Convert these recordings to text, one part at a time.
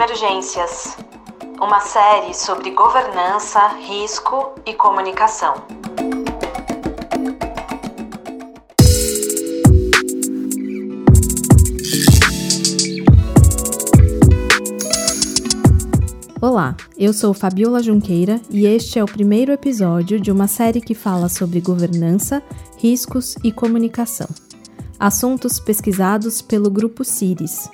Emergências, uma série sobre governança, risco e comunicação. Olá, eu sou Fabiola Junqueira e este é o primeiro episódio de uma série que fala sobre governança, riscos e comunicação. Assuntos pesquisados pelo Grupo CIRIS,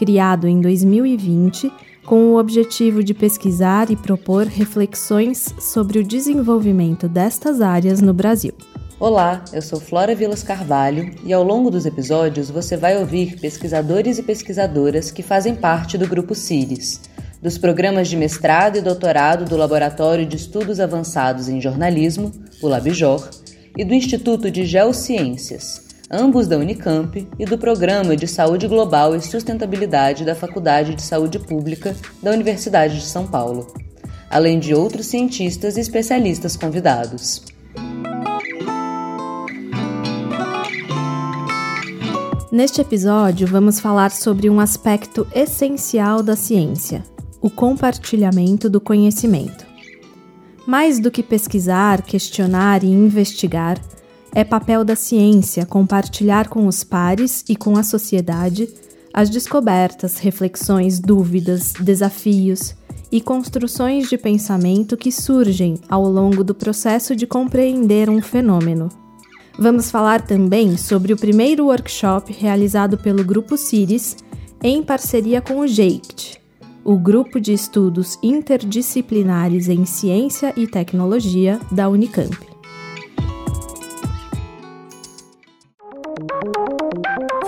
criado em 2020 com o objetivo de pesquisar e propor reflexões sobre o desenvolvimento destas áreas no Brasil. Olá, eu sou Flora Vilas Carvalho e ao longo dos episódios você vai ouvir pesquisadores e pesquisadoras que fazem parte do Grupo CIRIS, dos programas de mestrado e doutorado do Laboratório de Estudos Avançados em Jornalismo, o LabJOR, e do Instituto de Geociências, ambos da Unicamp, e do Programa de Saúde Global e Sustentabilidade da Faculdade de Saúde Pública da Universidade de São Paulo, além de outros cientistas e especialistas convidados. Neste episódio, vamos falar sobre um aspecto essencial da ciência: o compartilhamento do conhecimento. Mais do que pesquisar, questionar e investigar, é papel da ciência compartilhar com os pares e com a sociedade as descobertas, reflexões, dúvidas, desafios e construções de pensamento que surgem ao longo do processo de compreender um fenômeno. Vamos falar também sobre o primeiro workshop realizado pelo Grupo CIRIS em parceria com o JEICT, o Grupo de Estudos Interdisciplinares em Ciência e Tecnologia da Unicamp.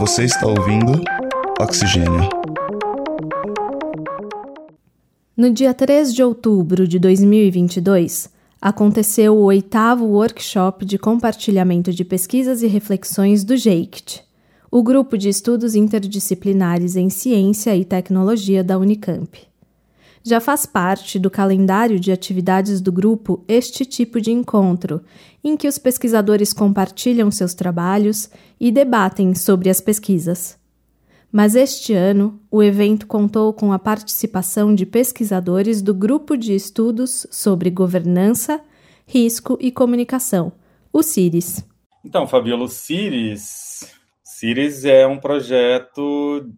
Você está ouvindo Oxigênio. No dia 3 de outubro de 2022, aconteceu o oitavo workshop de compartilhamento de pesquisas e reflexões do JEICT, o grupo de estudos interdisciplinares em ciência e tecnologia da Unicamp. Já faz parte do calendário de atividades do grupo este tipo de encontro, em que os pesquisadores compartilham seus trabalhos e debatem sobre as pesquisas. Mas este ano, o evento contou com a participação de pesquisadores do Grupo de Estudos sobre Governança, Risco e Comunicação, o CIRIS. Então, Fabiola, o CIRIS, CIRIS é um projeto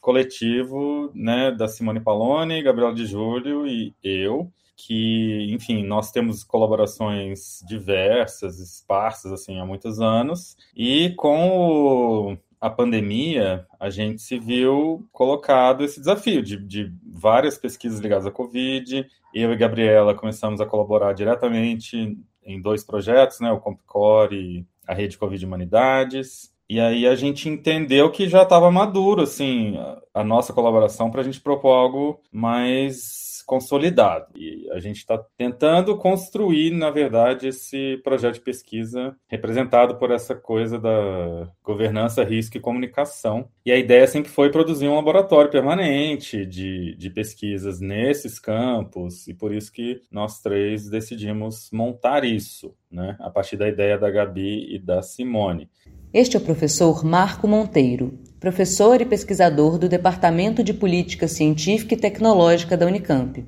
coletivo né, da Simone Palone, Gabriel de Júlio e eu, que, enfim, nós temos colaborações diversas, esparsas, assim, há muitos anos, e com o, a pandemia, a gente se viu colocado esse desafio de, de várias pesquisas ligadas à Covid, eu e Gabriela começamos a colaborar diretamente em dois projetos, né, o Compcore e a Rede Covid Humanidades, e aí a gente entendeu que já estava maduro, assim, a, nossa colaboração para a gente propor algo mais consolidado. E a gente está tentando construir, na verdade, esse projeto de pesquisa representado por essa coisa da governança, risco e comunicação. E a ideia sempre foi produzir um laboratório permanente de, de pesquisas nesses campos, e por isso que nós três decidimos montar isso, né, a partir da ideia da Gabi e da Simone. Este é o professor Marco Monteiro, professor e pesquisador do Departamento de Política Científica e Tecnológica da Unicamp.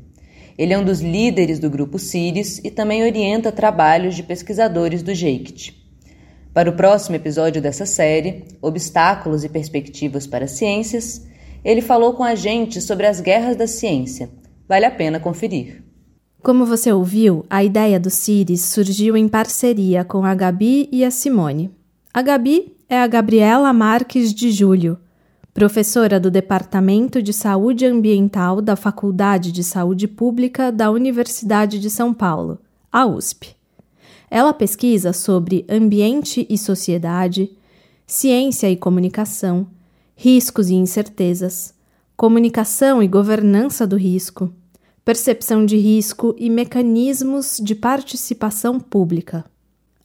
Ele é um dos líderes do grupo CIRIS e também orienta trabalhos de pesquisadores do JEICT. Para o próximo episódio dessa série, Obstáculos e Perspectivas para Ciências, ele falou com a gente sobre as guerras da ciência. Vale a pena conferir. Como você ouviu, a ideia do CIRIS surgiu em parceria com a Gabi e a Simone. A Gabi é a Gabriela Marques de Júlio, professora do Departamento de Saúde Ambiental da Faculdade de Saúde Pública da Universidade de São Paulo, a USP. Ela pesquisa sobre ambiente e sociedade, ciência e comunicação, riscos e incertezas, comunicação e governança do risco, percepção de risco e mecanismos de participação pública.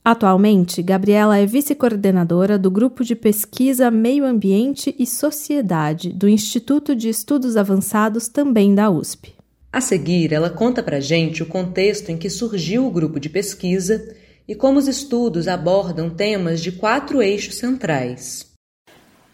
Atualmente, Gabriela é vice-coordenadora do Grupo de Pesquisa Meio Ambiente e Sociedade do Instituto de Estudos Avançados, também da USP. A seguir, ela conta para gente o contexto em que surgiu o grupo de pesquisa e como os estudos abordam temas de quatro eixos centrais.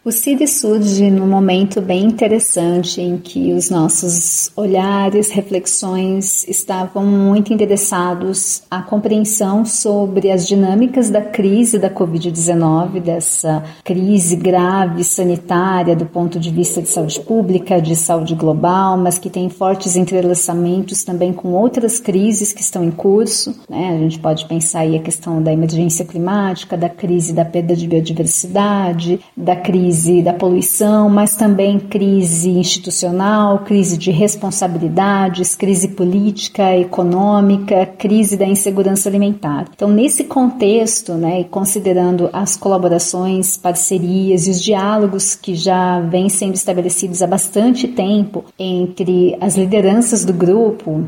O CID surge num momento bem interessante em que os nossos olhares, reflexões estavam muito interessados à compreensão sobre as dinâmicas da crise da Covid-19, dessa crise grave sanitária do ponto de vista de saúde pública, de saúde global, mas que tem fortes entrelaçamentos também com outras crises que estão em curso. Né? A gente pode pensar aí a questão da emergência climática, da crise da perda de biodiversidade, da crise crise da poluição, mas também crise institucional, crise de responsabilidades, crise política, econômica, crise da insegurança alimentar. Então, nesse contexto, né, e considerando as colaborações, parcerias e os diálogos que já vêm sendo estabelecidos há bastante tempo entre as lideranças do grupo.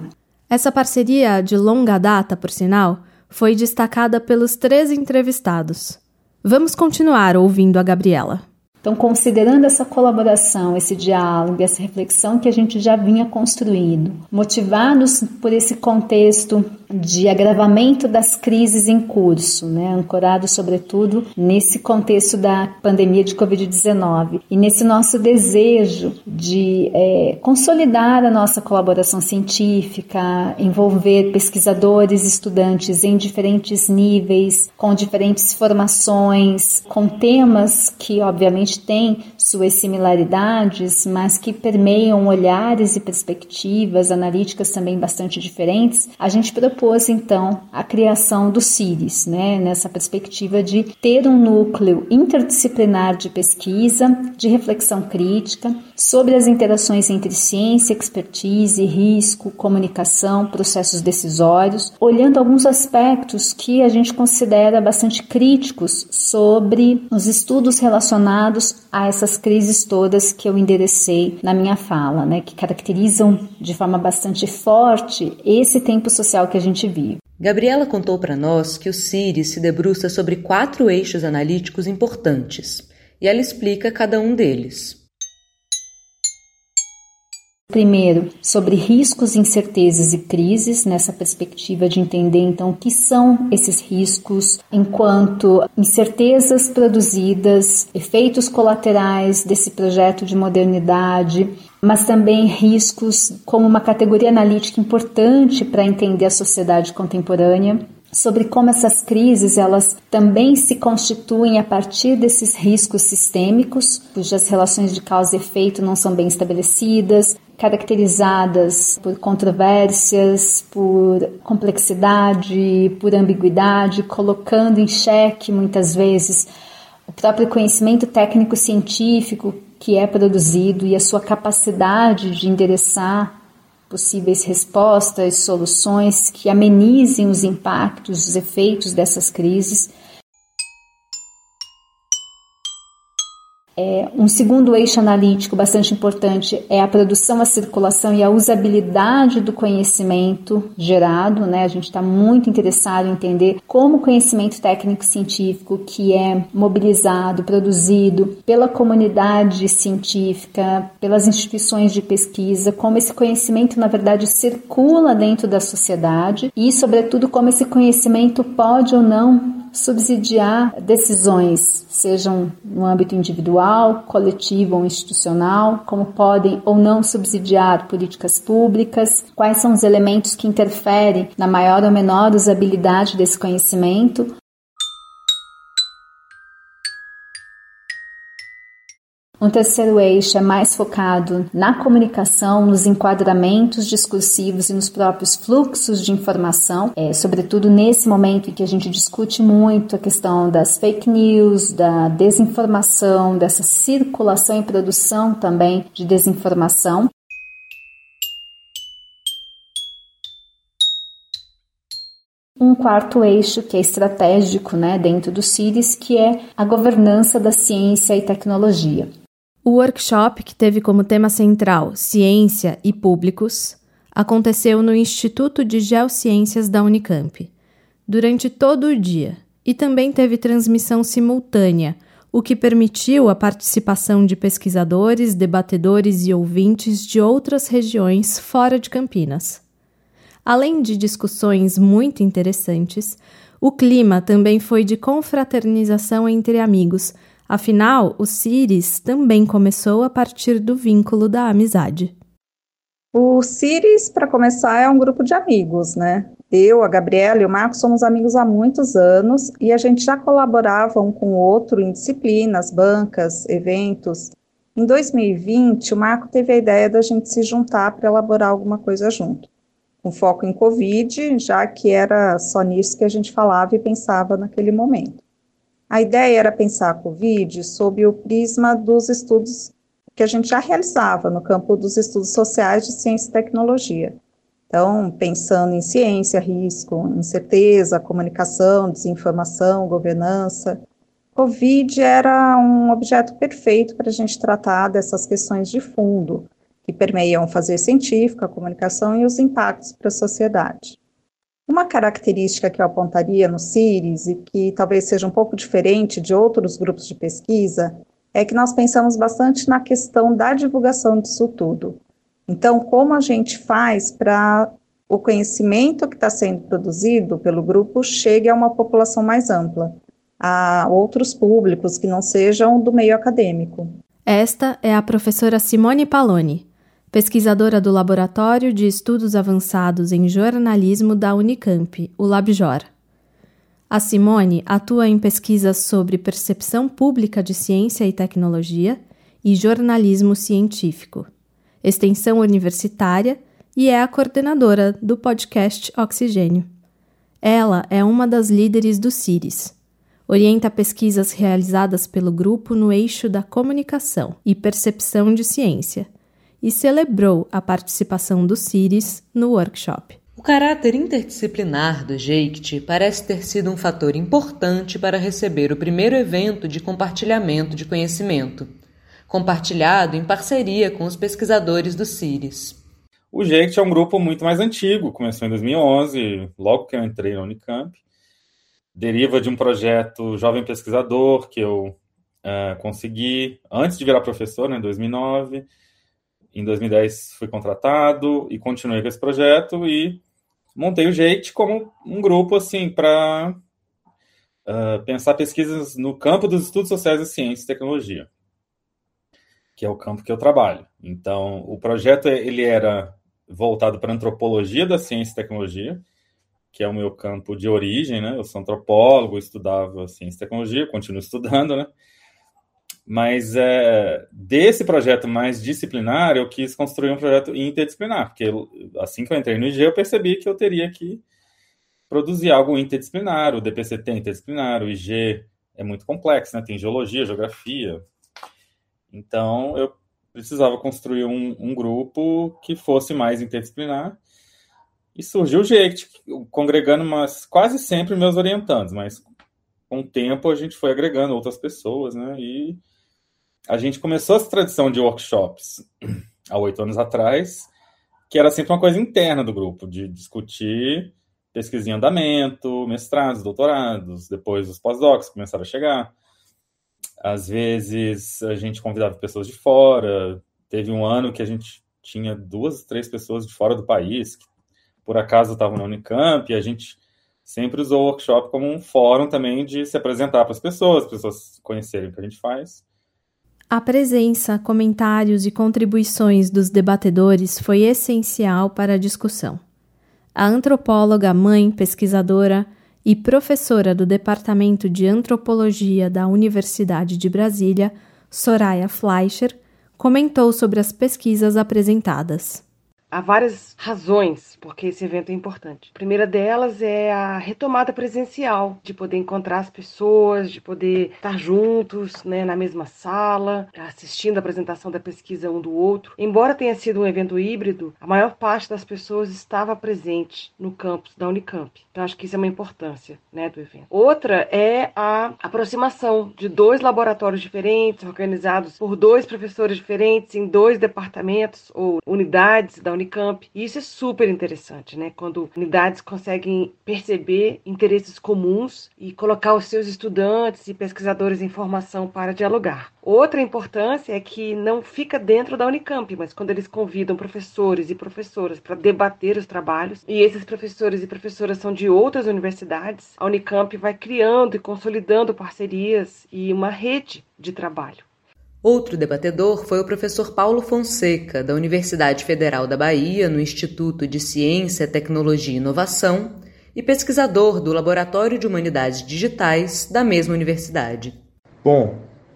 Essa parceria de longa data, por sinal, foi destacada pelos três entrevistados. Vamos continuar ouvindo a Gabriela. Então, considerando essa colaboração, esse diálogo, essa reflexão que a gente já vinha construindo, motivados por esse contexto de agravamento das crises em curso, né, ancorado sobretudo nesse contexto da pandemia de Covid-19 e nesse nosso desejo de é, consolidar a nossa colaboração científica, envolver pesquisadores, estudantes em diferentes níveis, com diferentes formações, com temas que obviamente têm suas similaridades, mas que permeiam olhares e perspectivas analíticas também bastante diferentes, a gente propôs então a criação do CIRIS, né, nessa perspectiva de ter um núcleo interdisciplinar de pesquisa, de reflexão crítica sobre as interações entre ciência, expertise, risco, comunicação, processos decisórios, olhando alguns aspectos que a gente considera bastante críticos sobre os estudos relacionados a essas crises todas que eu enderecei na minha fala, né, que caracterizam de forma bastante forte esse tempo social que a gente vive. Gabriela contou para nós que o CIRIS se debruça sobre quatro eixos analíticos importantes e ela explica cada um deles. Primeiro, sobre riscos, incertezas e crises, nessa perspectiva de entender então o que são esses riscos, enquanto incertezas produzidas, efeitos colaterais desse projeto de modernidade, mas também riscos como uma categoria analítica importante para entender a sociedade contemporânea sobre como essas crises elas também se constituem a partir desses riscos sistêmicos, cujas relações de causa e efeito não são bem estabelecidas, caracterizadas por controvérsias, por complexidade, por ambiguidade, colocando em xeque muitas vezes o próprio conhecimento técnico científico que é produzido e a sua capacidade de endereçar possíveis respostas, soluções que amenizem os impactos, os efeitos dessas crises É, um segundo eixo analítico bastante importante é a produção, a circulação e a usabilidade do conhecimento gerado. Né? A gente está muito interessado em entender como o conhecimento técnico-científico que é mobilizado, produzido pela comunidade científica, pelas instituições de pesquisa, como esse conhecimento, na verdade, circula dentro da sociedade e, sobretudo, como esse conhecimento pode ou não subsidiar decisões, sejam no âmbito individual, coletivo ou institucional, como podem ou não subsidiar políticas públicas, quais são os elementos que interferem na maior ou menor usabilidade desse conhecimento, Um terceiro eixo é mais focado na comunicação, nos enquadramentos discursivos e nos próprios fluxos de informação, é, sobretudo nesse momento em que a gente discute muito a questão das fake news, da desinformação, dessa circulação e produção também de desinformação. um quarto eixo que é estratégico né, dentro do CIRIS, que é a governança da ciência e tecnologia. O workshop, que teve como tema central Ciência e Públicos, aconteceu no Instituto de Geociências da Unicamp, durante todo o dia, e também teve transmissão simultânea, o que permitiu a participação de pesquisadores, debatedores e ouvintes de outras regiões fora de Campinas. Além de discussões muito interessantes, o clima também foi de confraternização entre amigos Afinal, o CIRIS também começou a partir do vínculo da amizade. O CIRIS, para começar, é um grupo de amigos, né? Eu, a Gabriela e o Marcos somos amigos há muitos anos e a gente já colaborava um com o outro em disciplinas, bancas, eventos. Em 2020, o Marco teve a ideia da gente se juntar para elaborar alguma coisa junto, com foco em Covid, já que era só nisso que a gente falava e pensava naquele momento. A ideia era pensar a Covid sob o prisma dos estudos que a gente já realizava no campo dos estudos sociais de ciência e tecnologia. Então, pensando em ciência, risco, incerteza, comunicação, desinformação, governança, Covid era um objeto perfeito para a gente tratar dessas questões de fundo, que permeiam o fazer científico, a comunicação e os impactos para a sociedade. Uma característica que eu apontaria no CIRIS e que talvez seja um pouco diferente de outros grupos de pesquisa é que nós pensamos bastante na questão da divulgação disso tudo. Então, como a gente faz para o conhecimento que está sendo produzido pelo grupo chegue a uma população mais ampla? a outros públicos que não sejam do meio acadêmico. Esta é a professora Simone Paloni, pesquisadora do Laboratório de Estudos Avançados em Jornalismo da Unicamp, o LabJOR. A Simone atua em pesquisas sobre percepção pública de ciência e tecnologia e jornalismo científico, extensão universitária e é a coordenadora do podcast Oxigênio. Ela é uma das líderes do CIRIS, orienta pesquisas realizadas pelo grupo no eixo da comunicação e percepção de ciência e celebrou a participação do CIRIS no workshop. O caráter interdisciplinar do JEICT parece ter sido um fator importante para receber o primeiro evento de compartilhamento de conhecimento, compartilhado em parceria com os pesquisadores do CIRIS. O JEICT é um grupo muito mais antigo, começou em 2011, logo que eu entrei na Unicamp, deriva de um projeto Jovem Pesquisador que eu uh, consegui antes de virar professor, né, em 2009. Em 2010 fui contratado e continuei com esse projeto e montei o JEIT como um grupo assim para uh, pensar pesquisas no campo dos estudos sociais da ciência e tecnologia, que é o campo que eu trabalho. Então, o projeto ele era voltado para antropologia da ciência e tecnologia, que é o meu campo de origem, né? Eu sou antropólogo, estudava ciência e tecnologia, continuo estudando, né? Mas é, desse projeto mais disciplinar, eu quis construir um projeto interdisciplinar, porque assim que eu entrei no IG, eu percebi que eu teria que produzir algo interdisciplinar. O DPCT é interdisciplinar, o IG é muito complexo, né? Tem geologia, geografia. Então, eu precisava construir um, um grupo que fosse mais interdisciplinar e surgiu o jeito, congregando mas quase sempre meus orientandos, mas com o tempo a gente foi agregando outras pessoas, né? E a gente começou essa tradição de workshops há oito anos atrás, que era sempre uma coisa interna do grupo, de discutir pesquisa em andamento, mestrados, doutorados, depois os pós-docs começaram a chegar. Às vezes a gente convidava pessoas de fora. Teve um ano que a gente tinha duas, três pessoas de fora do país que por acaso estavam na Unicamp, e a gente sempre usou o workshop como um fórum também de se apresentar para as pessoas, as pessoas conhecerem o que a gente faz. A presença, comentários e contribuições dos debatedores foi essencial para a discussão. A antropóloga, mãe, pesquisadora e professora do Departamento de Antropologia da Universidade de Brasília, Soraya Fleischer, comentou sobre as pesquisas apresentadas. Há várias razões porque esse evento é importante. A primeira delas é a retomada presencial, de poder encontrar as pessoas, de poder estar juntos né, na mesma sala, assistindo a apresentação da pesquisa um do outro. Embora tenha sido um evento híbrido, a maior parte das pessoas estava presente no campus da Unicamp. Então acho que isso é uma importância né, do evento. Outra é a aproximação de dois laboratórios diferentes, organizados por dois professores diferentes em dois departamentos ou unidades da Unicamp. E isso é super interessante, né? Quando unidades conseguem perceber interesses comuns e colocar os seus estudantes e pesquisadores em formação para dialogar. Outra importância é que não fica dentro da Unicamp, mas quando eles convidam professores e professoras para debater os trabalhos, e esses professores e professoras são de outras universidades, a Unicamp vai criando e consolidando parcerias e uma rede de trabalho. Outro debatedor foi o professor Paulo Fonseca, da Universidade Federal da Bahia, no Instituto de Ciência, Tecnologia e Inovação, e pesquisador do Laboratório de Humanidades Digitais da mesma universidade. Bom,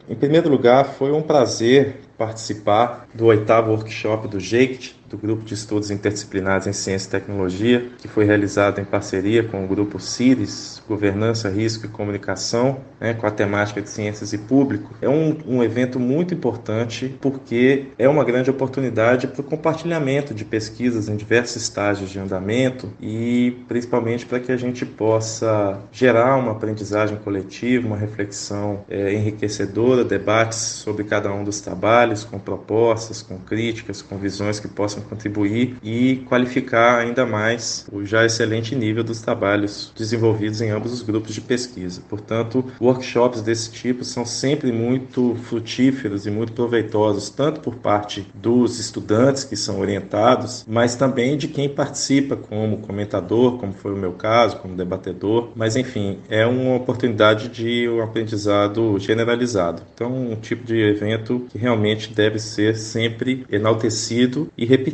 em primeiro lugar, foi um prazer participar do oitavo workshop do JEICT, do Grupo de Estudos Interdisciplinares em Ciência e Tecnologia, que foi realizado em parceria com o Grupo CIRES, Governança, Risco e Comunicação, né, com a temática de Ciências e Público. É um, um evento muito importante porque é uma grande oportunidade para o compartilhamento de pesquisas em diversos estágios de andamento e principalmente para que a gente possa gerar uma aprendizagem coletiva, uma reflexão é, enriquecedora, debates sobre cada um dos trabalhos, com propostas, com críticas, com visões que possam contribuir e qualificar ainda mais o já excelente nível dos trabalhos desenvolvidos em ambos os grupos de pesquisa. Portanto, workshops desse tipo são sempre muito frutíferos e muito proveitosos, tanto por parte dos estudantes que são orientados, mas também de quem participa como comentador, como foi o meu caso, como debatedor. Mas, enfim, é uma oportunidade de um aprendizado generalizado. Então, um tipo de evento que realmente deve ser sempre enaltecido e repetido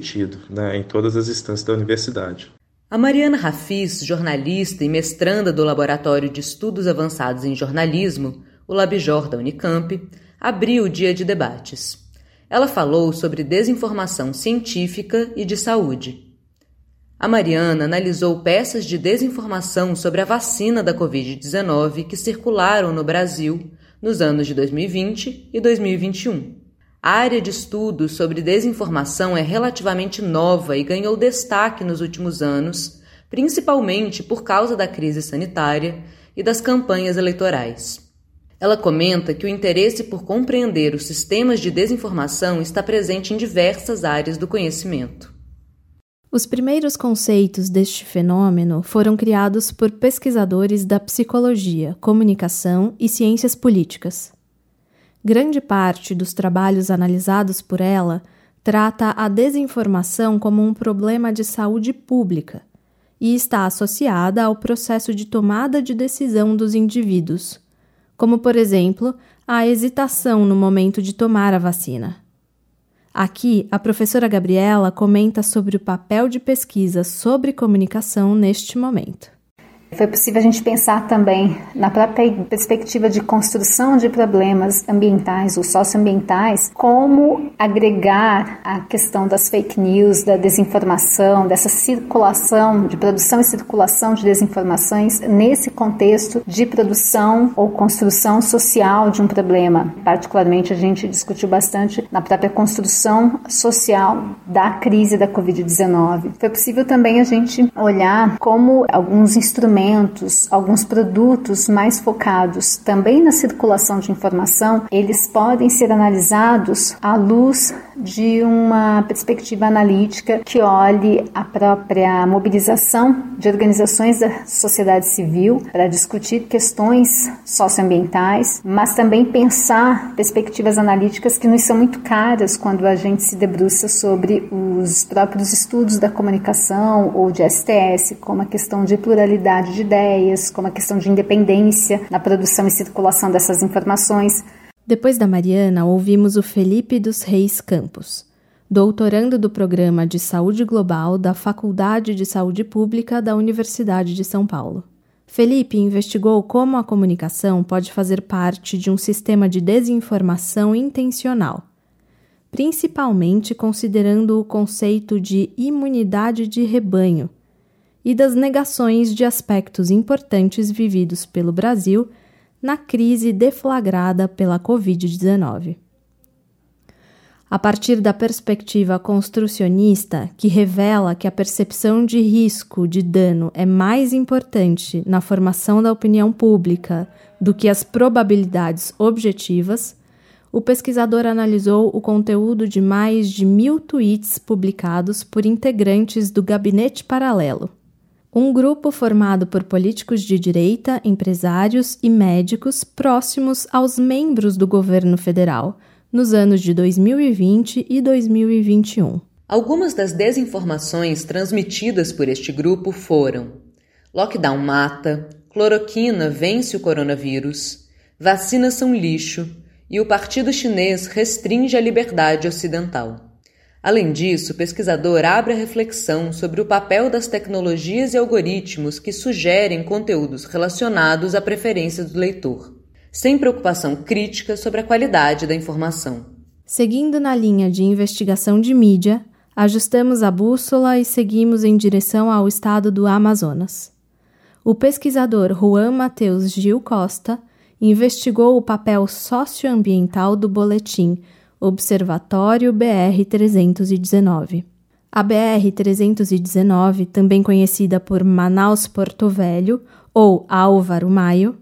né, em todas as instâncias da universidade. A Mariana Rafis, jornalista e mestranda do Laboratório de Estudos Avançados em Jornalismo, o Labjor da Unicamp, abriu o dia de debates. Ela falou sobre desinformação científica e de saúde. A Mariana analisou peças de desinformação sobre a vacina da Covid-19 que circularam no Brasil nos anos de 2020 e 2021. A área de estudo sobre desinformação é relativamente nova e ganhou destaque nos últimos anos, principalmente por causa da crise sanitária e das campanhas eleitorais. Ela comenta que o interesse por compreender os sistemas de desinformação está presente em diversas áreas do conhecimento. Os primeiros conceitos deste fenômeno foram criados por pesquisadores da psicologia, comunicação e ciências políticas. Grande parte dos trabalhos analisados por ela trata a desinformação como um problema de saúde pública e está associada ao processo de tomada de decisão dos indivíduos, como, por exemplo, a hesitação no momento de tomar a vacina. Aqui, a professora Gabriela comenta sobre o papel de pesquisa sobre comunicação neste momento. Foi possível a gente pensar também na própria perspectiva de construção de problemas ambientais ou socioambientais, como agregar a questão das fake news, da desinformação, dessa circulação, de produção e circulação de desinformações nesse contexto de produção ou construção social de um problema. Particularmente, a gente discutiu bastante na própria construção social da crise da Covid-19. Foi possível também a gente olhar como alguns instrumentos alguns produtos mais focados também na circulação de informação, eles podem ser analisados à luz de uma perspectiva analítica que olhe a própria mobilização de organizações da sociedade civil para discutir questões socioambientais, mas também pensar perspectivas analíticas que nos são muito caras quando a gente se debruça sobre os próprios estudos da comunicação ou de STS, como a questão de pluralidade de ideias, como a questão de independência na produção e circulação dessas informações. Depois da Mariana, ouvimos o Felipe dos Reis Campos, doutorando do Programa de Saúde Global da Faculdade de Saúde Pública da Universidade de São Paulo. Felipe investigou como a comunicação pode fazer parte de um sistema de desinformação intencional, principalmente considerando o conceito de imunidade de rebanho, e das negações de aspectos importantes vividos pelo Brasil na crise deflagrada pela Covid-19. A partir da perspectiva construcionista, que revela que a percepção de risco de dano é mais importante na formação da opinião pública do que as probabilidades objetivas, o pesquisador analisou o conteúdo de mais de mil tweets publicados por integrantes do Gabinete Paralelo, um grupo formado por políticos de direita, empresários e médicos próximos aos membros do governo federal nos anos de 2020 e 2021. Algumas das desinformações transmitidas por este grupo foram: lockdown mata, cloroquina vence o coronavírus, vacinas são lixo e o Partido Chinês restringe a liberdade ocidental. Além disso, o pesquisador abre a reflexão sobre o papel das tecnologias e algoritmos que sugerem conteúdos relacionados à preferência do leitor, sem preocupação crítica sobre a qualidade da informação. Seguindo na linha de investigação de mídia, ajustamos a bússola e seguimos em direção ao estado do Amazonas. O pesquisador Juan Mateus Gil Costa investigou o papel socioambiental do boletim Observatório BR-319. A BR-319, também conhecida por Manaus Porto Velho ou Álvaro Maio,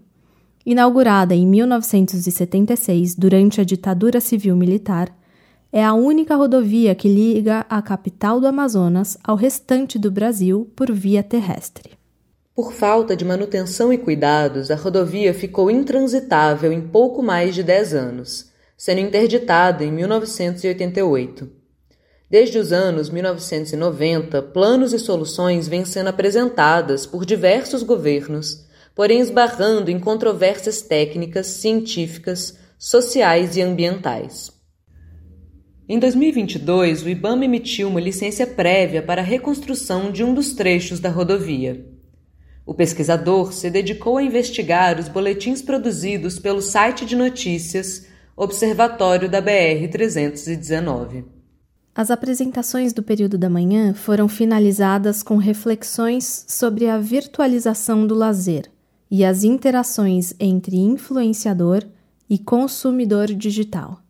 inaugurada em 1976 durante a ditadura civil-militar, é a única rodovia que liga a capital do Amazonas ao restante do Brasil por via terrestre. Por falta de manutenção e cuidados, a rodovia ficou intransitável em pouco mais de 10 anos sendo interditada em 1988. Desde os anos 1990, planos e soluções vêm sendo apresentadas por diversos governos, porém esbarrando em controvérsias técnicas, científicas, sociais e ambientais. Em 2022, o IBAMA emitiu uma licença prévia para a reconstrução de um dos trechos da rodovia. O pesquisador se dedicou a investigar os boletins produzidos pelo site de notícias Observatório da BR-319. As apresentações do período da manhã foram finalizadas com reflexões sobre a virtualização do lazer e as interações entre influenciador e consumidor digital.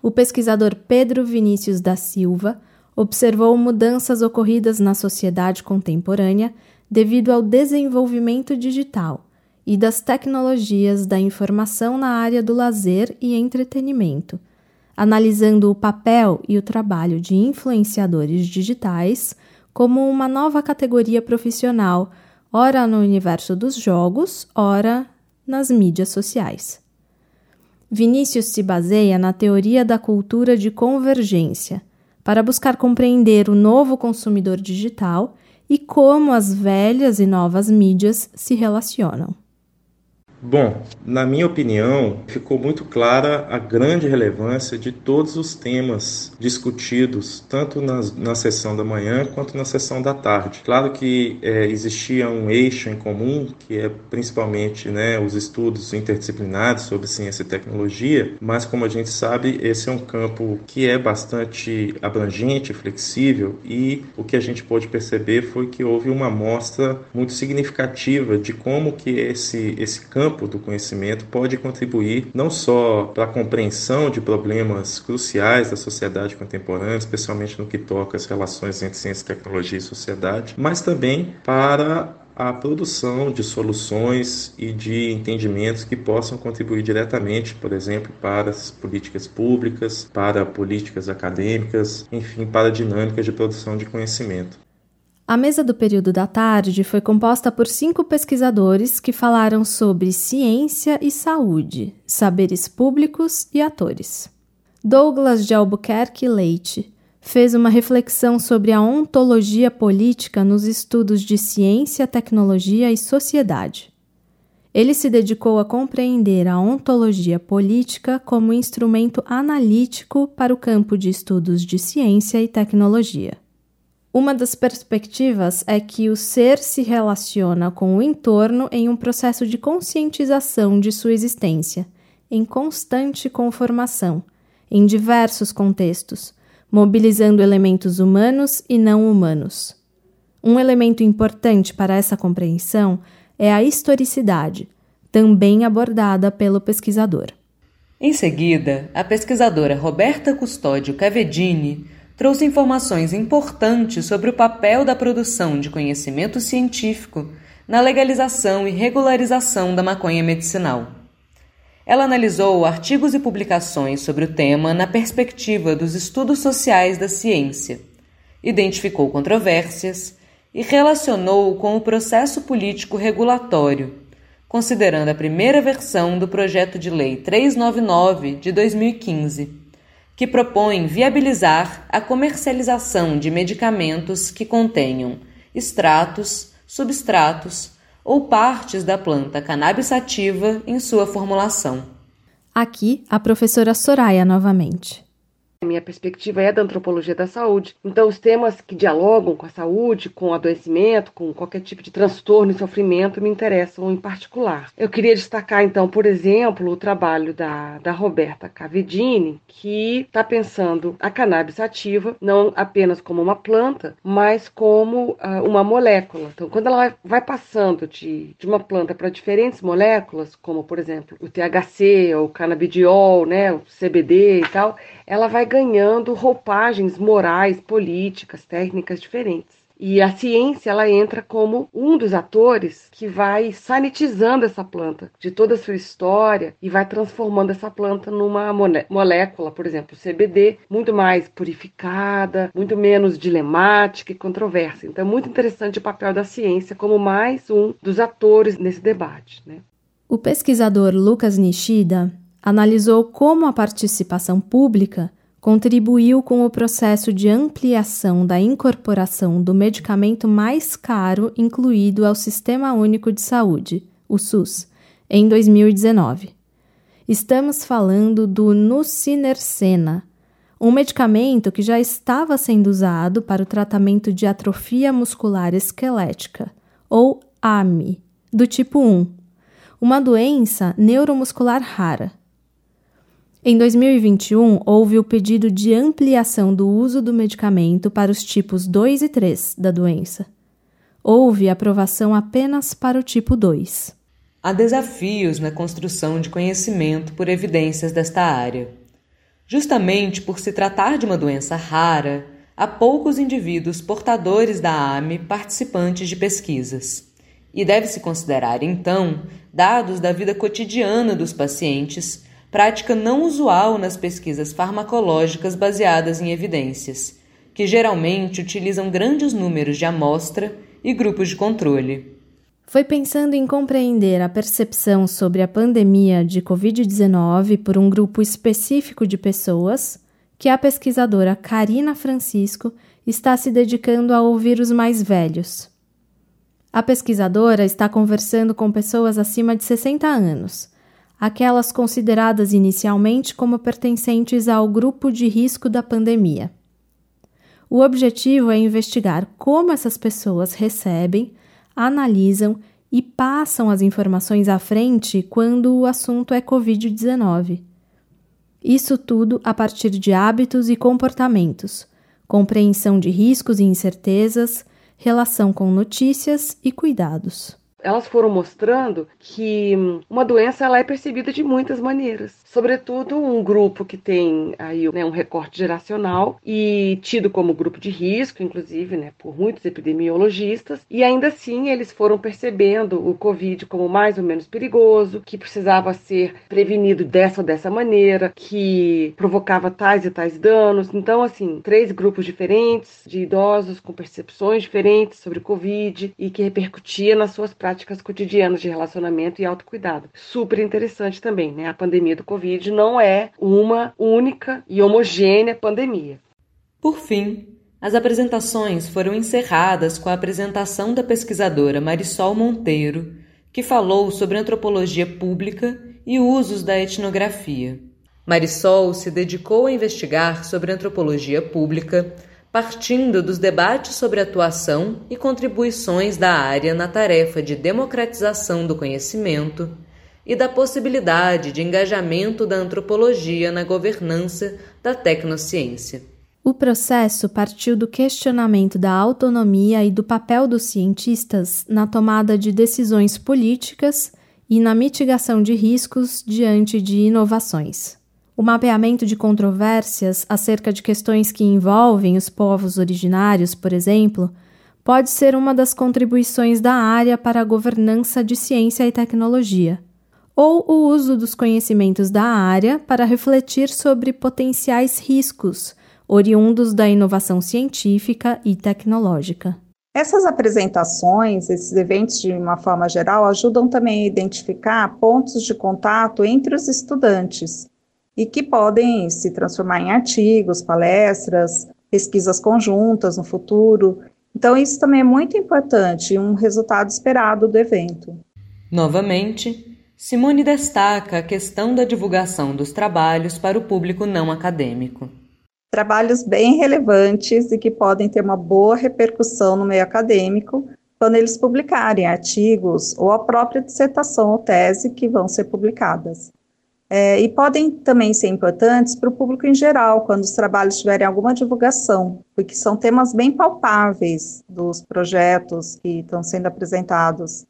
O pesquisador Pedro Vinícius da Silva observou mudanças ocorridas na sociedade contemporânea devido ao desenvolvimento digital e das tecnologias da informação na área do lazer e entretenimento, analisando o papel e o trabalho de influenciadores digitais como uma nova categoria profissional, ora no universo dos jogos, ora nas mídias sociais. Vinícius se baseia na teoria da cultura de convergência para buscar compreender o novo consumidor digital e como as velhas e novas mídias se relacionam. Bom, na minha opinião, ficou muito clara a grande relevância de todos os temas discutidos, tanto na, na sessão da manhã quanto na sessão da tarde. Claro que é, existia um eixo em comum, que é principalmente né, os estudos interdisciplinares sobre ciência e tecnologia, mas como a gente sabe, esse é um campo que é bastante abrangente, flexível, e o que a gente pôde perceber foi que houve uma amostra muito significativa de como que esse, esse campo campo do conhecimento pode contribuir não só para a compreensão de problemas cruciais da sociedade contemporânea, especialmente no que toca às relações entre ciência, tecnologia e sociedade, mas também para a produção de soluções e de entendimentos que possam contribuir diretamente, por exemplo, para as políticas públicas, para políticas acadêmicas, enfim, para dinâmicas de produção de conhecimento. A mesa do período da tarde foi composta por cinco pesquisadores que falaram sobre ciência e saúde, saberes públicos e atores. Douglas de Albuquerque Leite fez uma reflexão sobre a ontologia política nos estudos de ciência, tecnologia e sociedade. Ele se dedicou a compreender a ontologia política como instrumento analítico para o campo de estudos de ciência e tecnologia. Uma das perspectivas é que o ser se relaciona com o entorno em um processo de conscientização de sua existência, em constante conformação, em diversos contextos, mobilizando elementos humanos e não humanos. Um elemento importante para essa compreensão é a historicidade, também abordada pelo pesquisador. Em seguida, a pesquisadora Roberta Custódio Cavedini trouxe informações importantes sobre o papel da produção de conhecimento científico na legalização e regularização da maconha medicinal. Ela analisou artigos e publicações sobre o tema na perspectiva dos estudos sociais da ciência, identificou controvérsias e relacionou com o processo político regulatório, considerando a primeira versão do projeto de lei 399 de 2015, que propõe viabilizar a comercialização de medicamentos que contenham extratos, substratos ou partes da planta cannabis sativa em sua formulação. Aqui, a professora Soraya novamente. Minha perspectiva é da antropologia da saúde. Então, os temas que dialogam com a saúde, com o adoecimento, com qualquer tipo de transtorno e sofrimento me interessam em particular. Eu queria destacar, então, por exemplo, o trabalho da, da Roberta Cavedini, que está pensando a cannabis ativa não apenas como uma planta, mas como uh, uma molécula. Então, quando ela vai passando de, de uma planta para diferentes moléculas, como, por exemplo, o THC, ou o canabidiol, né, o CBD e tal, ela vai ganhando roupagens morais, políticas, técnicas diferentes. E a ciência ela entra como um dos atores que vai sanitizando essa planta de toda a sua história e vai transformando essa planta numa molécula, por exemplo, CBD, muito mais purificada, muito menos dilemática e controversa. Então é muito interessante o papel da ciência como mais um dos atores nesse debate. Né? O pesquisador Lucas Nishida analisou como a participação pública contribuiu com o processo de ampliação da incorporação do medicamento mais caro incluído ao Sistema Único de Saúde, o SUS, em 2019. Estamos falando do Nusinercena, um medicamento que já estava sendo usado para o tratamento de atrofia muscular esquelética, ou AMI, do tipo 1, uma doença neuromuscular rara. Em 2021, houve o pedido de ampliação do uso do medicamento para os tipos 2 e 3 da doença. Houve aprovação apenas para o tipo 2. Há desafios na construção de conhecimento por evidências desta área. Justamente por se tratar de uma doença rara, há poucos indivíduos portadores da AME participantes de pesquisas. E deve-se considerar, então, dados da vida cotidiana dos pacientes prática não usual nas pesquisas farmacológicas baseadas em evidências, que geralmente utilizam grandes números de amostra e grupos de controle. Foi pensando em compreender a percepção sobre a pandemia de Covid-19 por um grupo específico de pessoas que a pesquisadora Karina Francisco está se dedicando a ouvir os mais velhos. A pesquisadora está conversando com pessoas acima de 60 anos aquelas consideradas inicialmente como pertencentes ao grupo de risco da pandemia. O objetivo é investigar como essas pessoas recebem, analisam e passam as informações à frente quando o assunto é Covid-19. Isso tudo a partir de hábitos e comportamentos, compreensão de riscos e incertezas, relação com notícias e cuidados elas foram mostrando que uma doença ela é percebida de muitas maneiras. Sobretudo um grupo que tem aí né, um recorte geracional e tido como grupo de risco, inclusive, né, por muitos epidemiologistas, e ainda assim eles foram percebendo o Covid como mais ou menos perigoso, que precisava ser prevenido dessa ou dessa maneira, que provocava tais e tais danos. Então, assim, três grupos diferentes de idosos com percepções diferentes sobre Covid e que repercutia nas suas práticas práticas cotidianas de relacionamento e autocuidado. Super interessante também, né? A pandemia do Covid não é uma única e homogênea pandemia. Por fim, as apresentações foram encerradas com a apresentação da pesquisadora Marisol Monteiro, que falou sobre antropologia pública e usos da etnografia. Marisol se dedicou a investigar sobre antropologia pública partindo dos debates sobre atuação e contribuições da área na tarefa de democratização do conhecimento e da possibilidade de engajamento da antropologia na governança da tecnociência. O processo partiu do questionamento da autonomia e do papel dos cientistas na tomada de decisões políticas e na mitigação de riscos diante de inovações. O mapeamento de controvérsias acerca de questões que envolvem os povos originários, por exemplo, pode ser uma das contribuições da área para a governança de ciência e tecnologia. ou o uso dos conhecimentos da área para refletir sobre potenciais riscos oriundos da inovação científica e tecnológica. Essas apresentações, esses eventos de uma forma geral, ajudam também a identificar pontos de contato entre os estudantes e que podem se transformar em artigos, palestras, pesquisas conjuntas no futuro. Então, isso também é muito importante, um resultado esperado do evento. Novamente, Simone destaca a questão da divulgação dos trabalhos para o público não acadêmico. Trabalhos bem relevantes e que podem ter uma boa repercussão no meio acadêmico quando eles publicarem artigos ou a própria dissertação ou tese que vão ser publicadas. É, e podem também ser importantes para o público em geral, quando os trabalhos tiverem alguma divulgação, porque são temas bem palpáveis dos projetos que estão sendo apresentados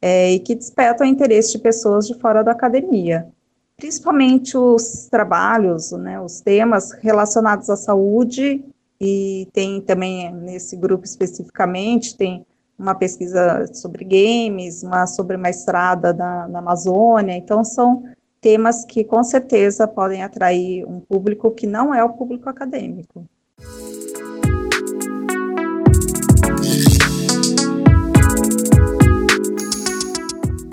é, e que despertam o interesse de pessoas de fora da academia. Principalmente os trabalhos, né, os temas relacionados à saúde, e tem também nesse grupo especificamente, tem uma pesquisa sobre games, uma sobre uma estrada na, na Amazônia, então são temas que com certeza podem atrair um público que não é o público acadêmico.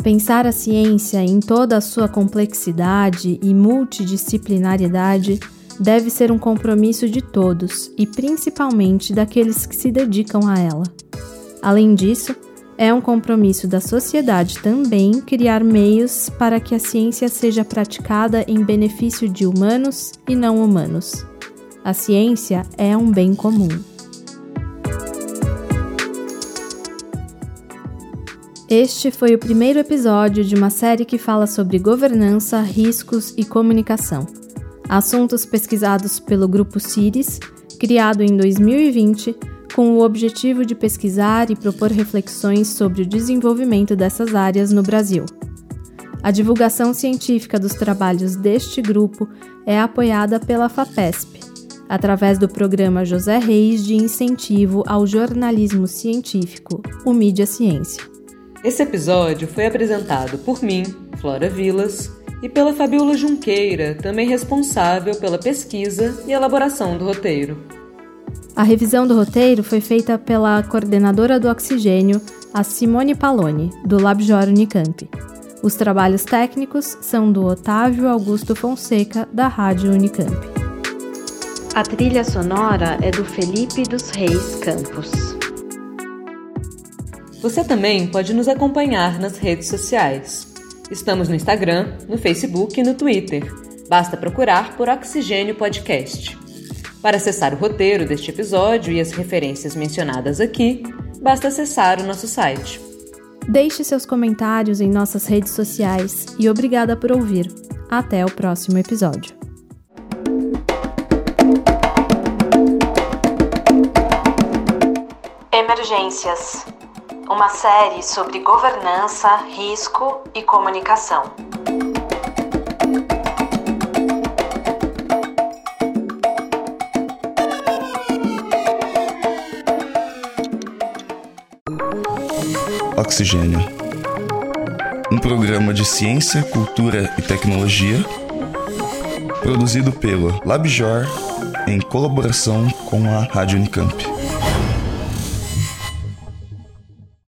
Pensar a ciência em toda a sua complexidade e multidisciplinaridade deve ser um compromisso de todos e principalmente daqueles que se dedicam a ela. Além disso, é um compromisso da sociedade também criar meios para que a ciência seja praticada em benefício de humanos e não humanos. A ciência é um bem comum. Este foi o primeiro episódio de uma série que fala sobre governança, riscos e comunicação. Assuntos pesquisados pelo Grupo CIRIS, criado em 2020, com o objetivo de pesquisar e propor reflexões sobre o desenvolvimento dessas áreas no Brasil. A divulgação científica dos trabalhos deste grupo é apoiada pela FAPESP, através do programa José Reis de Incentivo ao Jornalismo Científico, o Mídia Ciência. Esse episódio foi apresentado por mim, Flora Vilas, e pela Fabiola Junqueira, também responsável pela pesquisa e elaboração do roteiro. A revisão do roteiro foi feita pela coordenadora do oxigênio, a Simone Paloni, do LabJor Unicamp. Os trabalhos técnicos são do Otávio Augusto Fonseca, da Rádio Unicamp. A trilha sonora é do Felipe dos Reis Campos. Você também pode nos acompanhar nas redes sociais. Estamos no Instagram, no Facebook e no Twitter. Basta procurar por Oxigênio Podcast. Para acessar o roteiro deste episódio e as referências mencionadas aqui, basta acessar o nosso site. Deixe seus comentários em nossas redes sociais e obrigada por ouvir. Até o próximo episódio. Emergências uma série sobre governança, risco e comunicação. Oxigênio. Um programa de ciência, cultura e tecnologia produzido pelo LabJor em colaboração com a Rádio Unicamp.